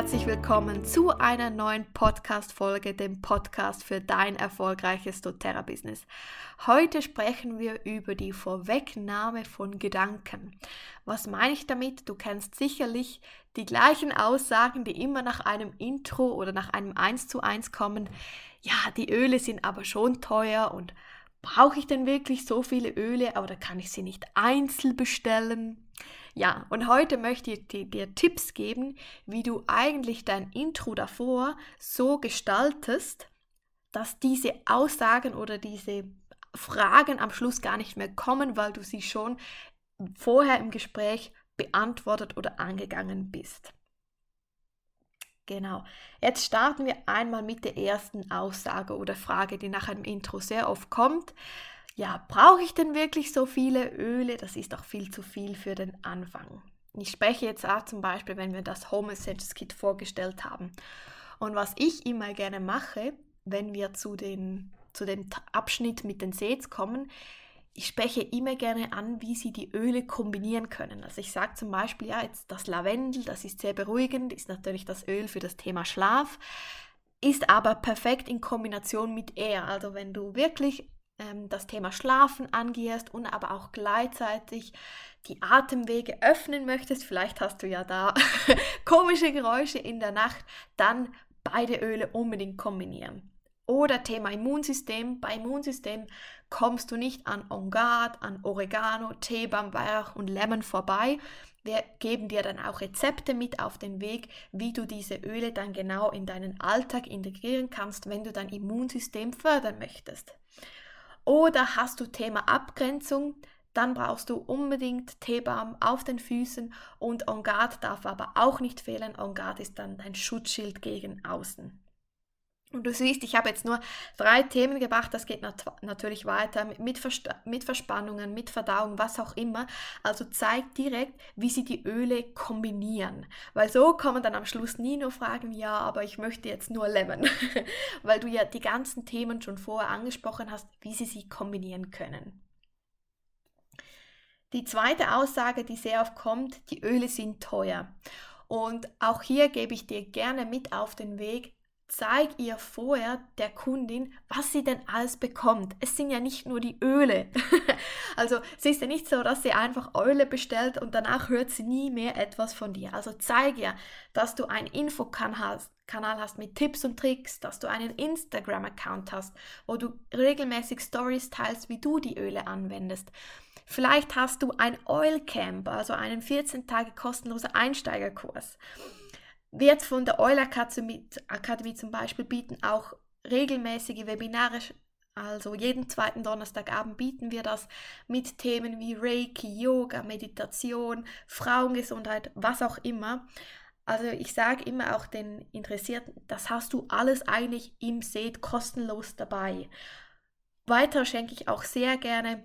herzlich willkommen zu einer neuen Podcast-Folge, dem Podcast für dein erfolgreiches doTERRA-Business. Heute sprechen wir über die Vorwegnahme von Gedanken. Was meine ich damit? Du kennst sicherlich die gleichen Aussagen, die immer nach einem Intro oder nach einem 1 zu 1 kommen. Ja, die Öle sind aber schon teuer und brauche ich denn wirklich so viele Öle, da kann ich sie nicht einzeln bestellen? Ja, und heute möchte ich dir Tipps geben, wie du eigentlich dein Intro davor so gestaltest, dass diese Aussagen oder diese Fragen am Schluss gar nicht mehr kommen, weil du sie schon vorher im Gespräch beantwortet oder angegangen bist. Genau. Jetzt starten wir einmal mit der ersten Aussage oder Frage, die nach einem Intro sehr oft kommt ja, brauche ich denn wirklich so viele Öle? Das ist doch viel zu viel für den Anfang. Ich spreche jetzt auch zum Beispiel, wenn wir das Home Essentials Kit vorgestellt haben. Und was ich immer gerne mache, wenn wir zu, den, zu dem Abschnitt mit den Sets kommen, ich spreche immer gerne an, wie sie die Öle kombinieren können. Also ich sage zum Beispiel, ja, jetzt das Lavendel, das ist sehr beruhigend, ist natürlich das Öl für das Thema Schlaf, ist aber perfekt in Kombination mit Air. Also wenn du wirklich ähm, das Thema Schlafen angehst und aber auch gleichzeitig die Atemwege öffnen möchtest, vielleicht hast du ja da komische Geräusche in der Nacht, dann beide Öle unbedingt kombinieren. Oder Thema Immunsystem. Bei Immunsystem kommst du nicht an On Guard, an Oregano, Teebaum, Weihrauch und Lemon vorbei. Wir geben dir dann auch Rezepte mit auf den Weg, wie du diese Öle dann genau in deinen Alltag integrieren kannst, wenn du dein Immunsystem fördern möchtest. Oder hast du Thema Abgrenzung, dann brauchst du unbedingt Teebaum auf den Füßen und On Guard darf aber auch nicht fehlen. On Guard ist dann dein Schutzschild gegen außen. Und du siehst, ich habe jetzt nur drei Themen gebracht, das geht nat natürlich weiter mit, mit Verspannungen, mit Verdauung, was auch immer. Also zeig direkt, wie sie die Öle kombinieren. Weil so kommen dann am Schluss nie nur Fragen, ja, aber ich möchte jetzt nur Lemon. Weil du ja die ganzen Themen schon vorher angesprochen hast, wie sie sie kombinieren können. Die zweite Aussage, die sehr oft kommt, die Öle sind teuer. Und auch hier gebe ich dir gerne mit auf den Weg, zeig ihr vorher der Kundin, was sie denn alles bekommt. Es sind ja nicht nur die Öle. also es ist ja nicht so, dass sie einfach Öle bestellt und danach hört sie nie mehr etwas von dir. Also zeig ihr, dass du einen Infokanal hast, mit Tipps und Tricks, dass du einen Instagram-Account hast, wo du regelmäßig Stories teilst, wie du die Öle anwendest. Vielleicht hast du ein Oil Camp, also einen 14 Tage kostenlosen Einsteigerkurs. Wir jetzt von der Euler Akademie zum Beispiel bieten auch regelmäßige Webinare, also jeden zweiten Donnerstagabend bieten wir das mit Themen wie Reiki, Yoga, Meditation, Frauengesundheit, was auch immer. Also ich sage immer auch den Interessierten, das hast du alles eigentlich im Set kostenlos dabei. Weiter schenke ich auch sehr gerne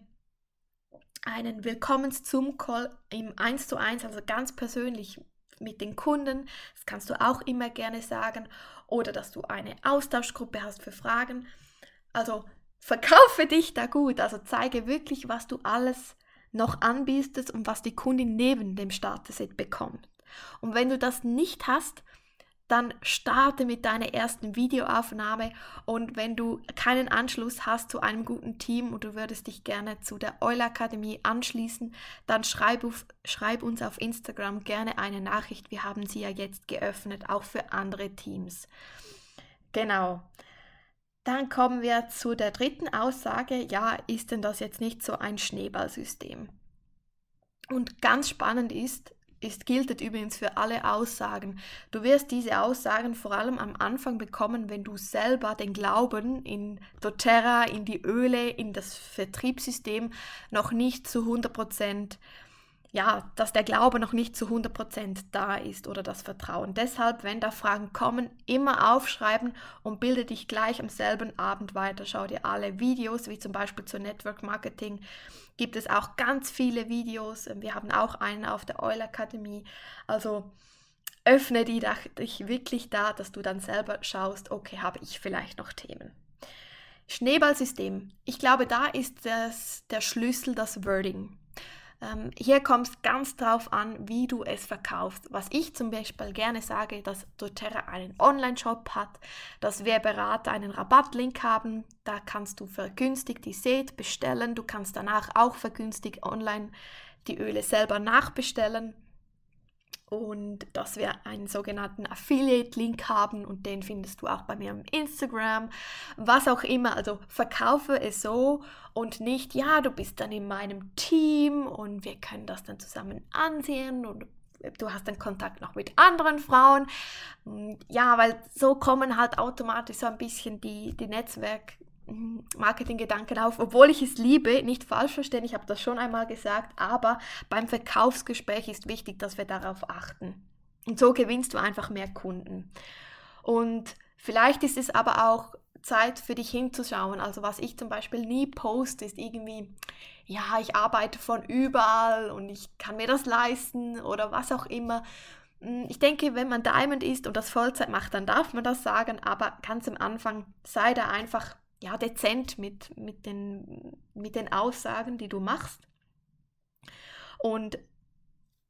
einen Willkommens-Zoom-Call im 1 zu 1, also ganz persönlich mit den Kunden. Das kannst du auch immer gerne sagen. Oder dass du eine Austauschgruppe hast für Fragen. Also verkaufe dich da gut. Also zeige wirklich, was du alles noch anbietest und was die Kundin neben dem Starter-Set bekommt. Und wenn du das nicht hast, dann starte mit deiner ersten Videoaufnahme und wenn du keinen Anschluss hast zu einem guten Team und du würdest dich gerne zu der Euler Akademie anschließen, dann schreib, auf, schreib uns auf Instagram gerne eine Nachricht. Wir haben sie ja jetzt geöffnet, auch für andere Teams. Genau. Dann kommen wir zu der dritten Aussage. Ja, ist denn das jetzt nicht so ein Schneeballsystem? Und ganz spannend ist, ist, gilt übrigens für alle Aussagen. Du wirst diese Aussagen vor allem am Anfang bekommen, wenn du selber den Glauben in doTERRA, in die Öle, in das Vertriebssystem noch nicht zu 100% ja, dass der Glaube noch nicht zu 100% da ist oder das Vertrauen. Deshalb, wenn da Fragen kommen, immer aufschreiben und bilde dich gleich am selben Abend weiter. Schau dir alle Videos, wie zum Beispiel zur Network Marketing, gibt es auch ganz viele Videos. Wir haben auch einen auf der Euler Akademie. Also öffne die dich wirklich da, dass du dann selber schaust, okay, habe ich vielleicht noch Themen. Schneeballsystem. Ich glaube, da ist das, der Schlüssel das Wording. Ähm, hier kommt es ganz drauf an, wie du es verkaufst. Was ich zum Beispiel gerne sage, dass doTERRA einen Online-Shop hat, dass wir Berater einen Rabattlink haben. Da kannst du vergünstigt die Seed bestellen. Du kannst danach auch vergünstigt online die Öle selber nachbestellen und dass wir einen sogenannten Affiliate-Link haben und den findest du auch bei mir im Instagram, was auch immer. Also verkaufe es so und nicht, ja, du bist dann in meinem Team und wir können das dann zusammen ansehen und du hast dann Kontakt noch mit anderen Frauen. Ja, weil so kommen halt automatisch so ein bisschen die, die Netzwerk, Marketinggedanken auf, obwohl ich es liebe, nicht falsch verstehen, ich habe das schon einmal gesagt, aber beim Verkaufsgespräch ist wichtig, dass wir darauf achten. Und so gewinnst du einfach mehr Kunden. Und vielleicht ist es aber auch Zeit für dich hinzuschauen. Also was ich zum Beispiel nie poste, ist irgendwie, ja, ich arbeite von überall und ich kann mir das leisten oder was auch immer. Hm, ich denke, wenn man Diamond ist und das Vollzeit macht, dann darf man das sagen, aber ganz am Anfang sei da einfach ja, dezent mit, mit, den, mit den Aussagen, die du machst. Und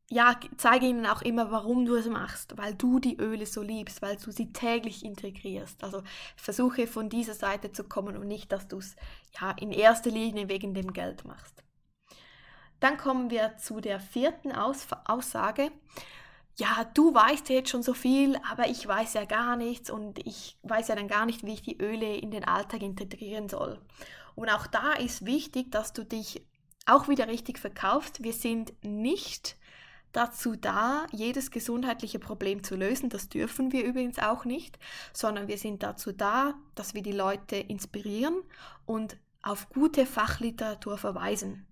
ja, zeige ihnen auch immer, warum du es machst, weil du die Öle so liebst, weil du sie täglich integrierst. Also versuche von dieser Seite zu kommen und nicht, dass du es ja in erster Linie wegen dem Geld machst. Dann kommen wir zu der vierten Aus Aussage ja, du weißt jetzt schon so viel, aber ich weiß ja gar nichts und ich weiß ja dann gar nicht, wie ich die Öle in den Alltag integrieren soll. Und auch da ist wichtig, dass du dich auch wieder richtig verkaufst. Wir sind nicht dazu da, jedes gesundheitliche Problem zu lösen. Das dürfen wir übrigens auch nicht, sondern wir sind dazu da, dass wir die Leute inspirieren und auf gute Fachliteratur verweisen.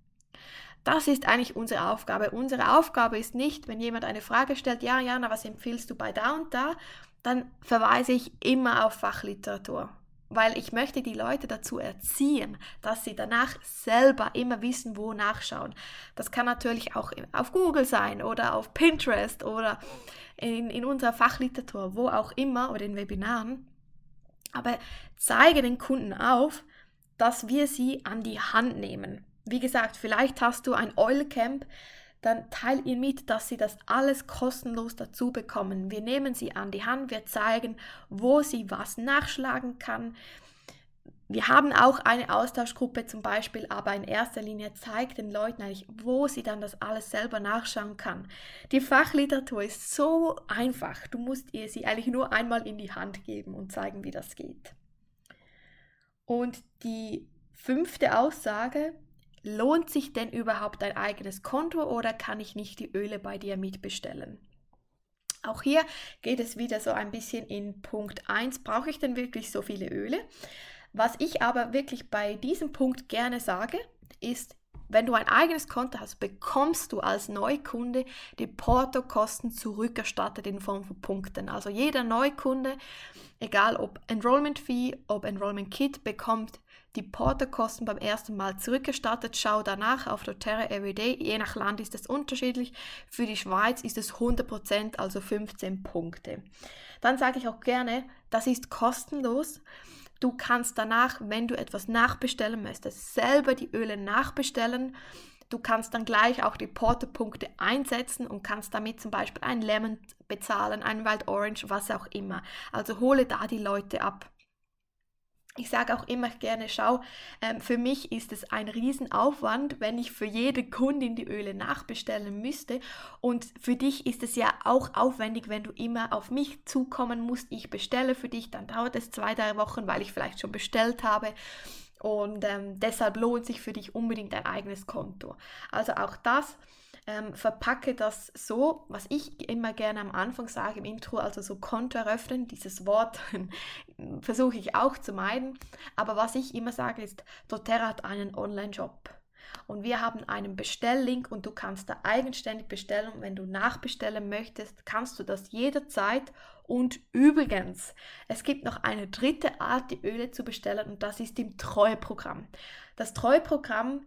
Das ist eigentlich unsere Aufgabe. Unsere Aufgabe ist nicht, wenn jemand eine Frage stellt, ja, Jana, was empfiehlst du bei da und da, dann verweise ich immer auf Fachliteratur, weil ich möchte die Leute dazu erziehen, dass sie danach selber immer wissen, wo nachschauen. Das kann natürlich auch auf Google sein oder auf Pinterest oder in, in unserer Fachliteratur, wo auch immer oder in Webinaren. Aber zeige den Kunden auf, dass wir sie an die Hand nehmen. Wie gesagt, vielleicht hast du ein Oil-Camp, dann teil ihr mit, dass sie das alles kostenlos dazu bekommen. Wir nehmen sie an die Hand, wir zeigen, wo sie was nachschlagen kann. Wir haben auch eine Austauschgruppe zum Beispiel, aber in erster Linie zeigt den Leuten eigentlich, wo sie dann das alles selber nachschauen kann. Die Fachliteratur ist so einfach. Du musst ihr sie eigentlich nur einmal in die Hand geben und zeigen, wie das geht. Und die fünfte Aussage, lohnt sich denn überhaupt ein eigenes Konto oder kann ich nicht die Öle bei dir mitbestellen? Auch hier geht es wieder so ein bisschen in Punkt 1, brauche ich denn wirklich so viele Öle? Was ich aber wirklich bei diesem Punkt gerne sage, ist, wenn du ein eigenes Konto hast, bekommst du als Neukunde die Portokosten zurückerstattet in Form von Punkten. Also jeder Neukunde, egal ob Enrollment Fee, ob Enrollment Kit, bekommt die Portokosten beim ersten Mal zurückgestattet. Schau danach auf doTERRA Everyday. Je nach Land ist es unterschiedlich. Für die Schweiz ist es 100%, also 15 Punkte. Dann sage ich auch gerne, das ist kostenlos. Du kannst danach, wenn du etwas nachbestellen möchtest, selber die Öle nachbestellen. Du kannst dann gleich auch die Porto-Punkte einsetzen und kannst damit zum Beispiel ein Lemon bezahlen, ein Wild Orange, was auch immer. Also hole da die Leute ab ich sage auch immer gerne, schau, ähm, für mich ist es ein Riesenaufwand, wenn ich für jede Kundin die Öle nachbestellen müsste. Und für dich ist es ja auch aufwendig, wenn du immer auf mich zukommen musst. Ich bestelle für dich, dann dauert es zwei, drei Wochen, weil ich vielleicht schon bestellt habe. Und ähm, deshalb lohnt sich für dich unbedingt ein eigenes Konto. Also auch das ähm, verpacke das so, was ich immer gerne am Anfang sage im Intro, also so Konto eröffnen, dieses Wort versuche ich auch zu meiden. Aber was ich immer sage ist, doTERRA hat einen Online-Shop. Und wir haben einen Bestelllink und du kannst da eigenständig bestellen. Und wenn du nachbestellen möchtest, kannst du das jederzeit. Und übrigens, es gibt noch eine dritte Art, die Öle zu bestellen und das ist im Treueprogramm. Das Treueprogramm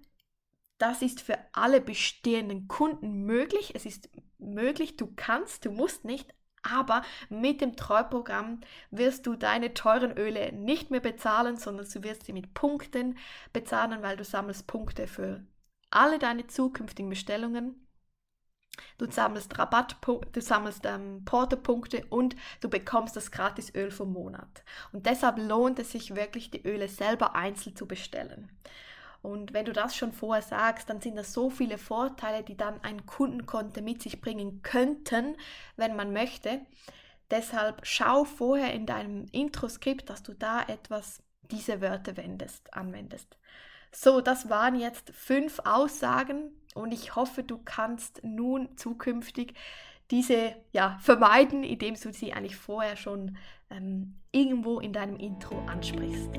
das ist für alle bestehenden Kunden möglich. Es ist möglich, du kannst, du musst nicht, aber mit dem Treuprogramm wirst du deine teuren Öle nicht mehr bezahlen, sondern du wirst sie mit Punkten bezahlen, weil du sammelst Punkte für alle deine zukünftigen Bestellungen Du sammelst Rabatt, du sammelst ähm, Portopunkte und du bekommst das Gratisöl vom Monat. Und deshalb lohnt es sich wirklich, die Öle selber einzeln zu bestellen. Und wenn du das schon vorher sagst, dann sind das so viele Vorteile, die dann ein Kundenkonto mit sich bringen könnten, wenn man möchte. Deshalb schau vorher in deinem Intro-Skript, dass du da etwas diese Wörter wendest, anwendest. So, das waren jetzt fünf Aussagen und ich hoffe, du kannst nun zukünftig diese ja, vermeiden, indem du sie eigentlich vorher schon ähm, irgendwo in deinem Intro ansprichst.